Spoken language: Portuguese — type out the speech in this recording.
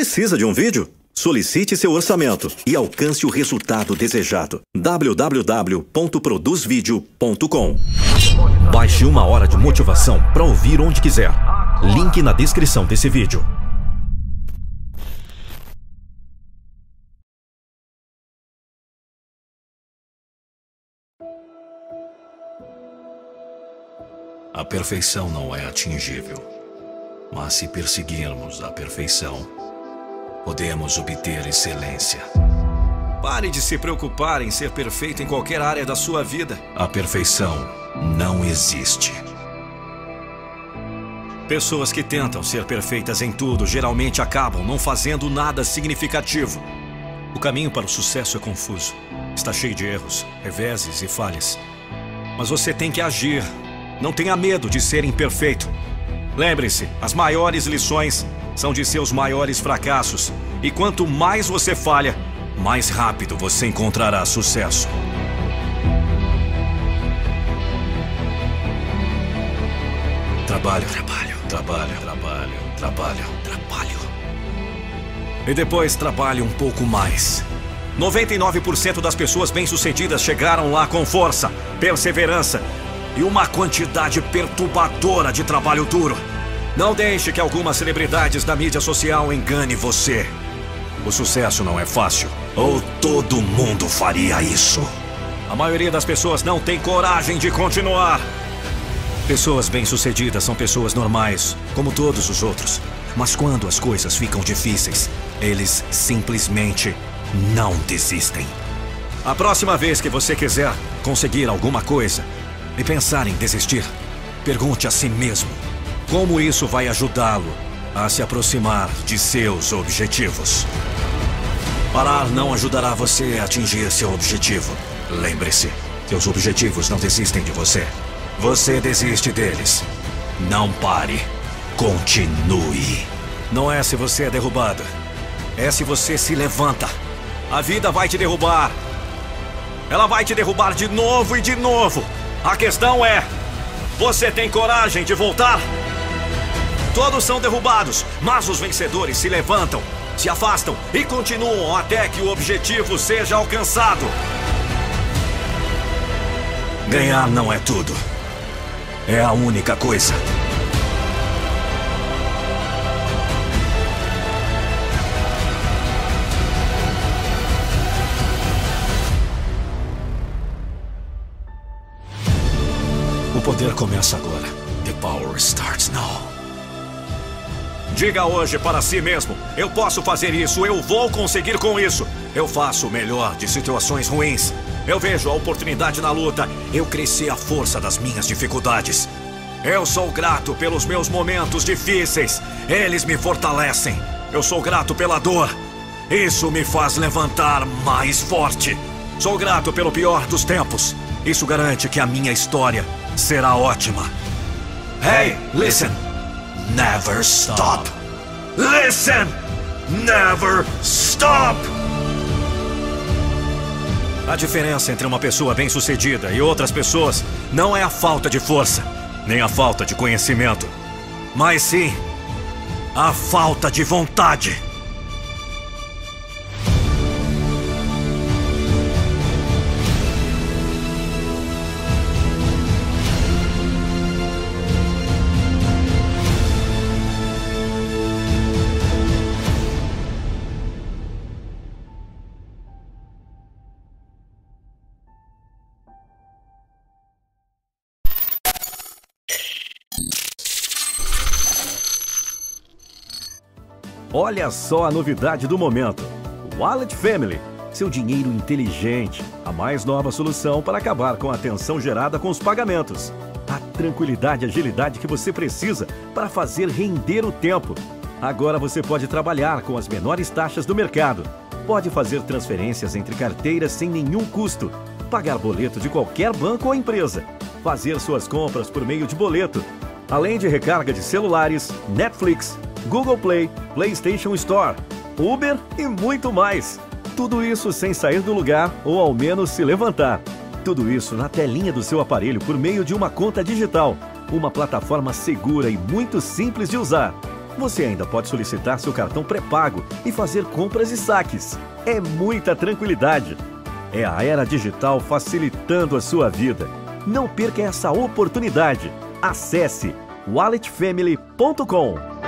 Precisa de um vídeo? Solicite seu orçamento e alcance o resultado desejado. www.produzvideo.com Baixe uma hora de motivação para ouvir onde quiser. Link na descrição desse vídeo. A perfeição não é atingível, mas se perseguirmos a perfeição, podemos obter excelência. Pare de se preocupar em ser perfeito em qualquer área da sua vida. A perfeição não existe. Pessoas que tentam ser perfeitas em tudo geralmente acabam não fazendo nada significativo. O caminho para o sucesso é confuso. Está cheio de erros, reveses e falhas. Mas você tem que agir. Não tenha medo de ser imperfeito. Lembre-se, as maiores lições são de seus maiores fracassos. E quanto mais você falha, mais rápido você encontrará sucesso. Trabalho, trabalho, trabalho, trabalho, trabalho, trabalho. E depois trabalhe um pouco mais. 99% das pessoas bem-sucedidas chegaram lá com força, perseverança e uma quantidade perturbadora de trabalho duro. Não deixe que algumas celebridades da mídia social engane você. O sucesso não é fácil, ou todo mundo faria isso. A maioria das pessoas não tem coragem de continuar. Pessoas bem-sucedidas são pessoas normais, como todos os outros. Mas quando as coisas ficam difíceis, eles simplesmente não desistem. A próxima vez que você quiser conseguir alguma coisa e pensar em desistir, pergunte a si mesmo como isso vai ajudá-lo a se aproximar de seus objetivos. Parar não ajudará você a atingir seu objetivo. Lembre-se, seus objetivos não desistem de você. Você desiste deles. Não pare. Continue. Não é se você é derrubado. É se você se levanta. A vida vai te derrubar. Ela vai te derrubar de novo e de novo. A questão é: você tem coragem de voltar? Todos são derrubados, mas os vencedores se levantam, se afastam e continuam até que o objetivo seja alcançado. Ganhar não é tudo. É a única coisa. O poder começa agora. The power starts now. Diga hoje para si mesmo: eu posso fazer isso, eu vou conseguir com isso. Eu faço o melhor de situações ruins. Eu vejo a oportunidade na luta. Eu cresci à força das minhas dificuldades. Eu sou grato pelos meus momentos difíceis. Eles me fortalecem. Eu sou grato pela dor. Isso me faz levantar mais forte. Sou grato pelo pior dos tempos. Isso garante que a minha história será ótima. Hey, listen! Never stop! Listen! Never stop! A diferença entre uma pessoa bem-sucedida e outras pessoas não é a falta de força, nem a falta de conhecimento, mas sim a falta de vontade. Olha só a novidade do momento: Wallet Family. Seu dinheiro inteligente, a mais nova solução para acabar com a tensão gerada com os pagamentos. A tranquilidade e agilidade que você precisa para fazer render o tempo. Agora você pode trabalhar com as menores taxas do mercado. Pode fazer transferências entre carteiras sem nenhum custo. Pagar boleto de qualquer banco ou empresa. Fazer suas compras por meio de boleto. Além de recarga de celulares, Netflix, Google Play, PlayStation Store, Uber e muito mais. Tudo isso sem sair do lugar ou ao menos se levantar. Tudo isso na telinha do seu aparelho por meio de uma conta digital, uma plataforma segura e muito simples de usar. Você ainda pode solicitar seu cartão pré-pago e fazer compras e saques. É muita tranquilidade. É a era digital facilitando a sua vida. Não perca essa oportunidade. Acesse walletfamily.com.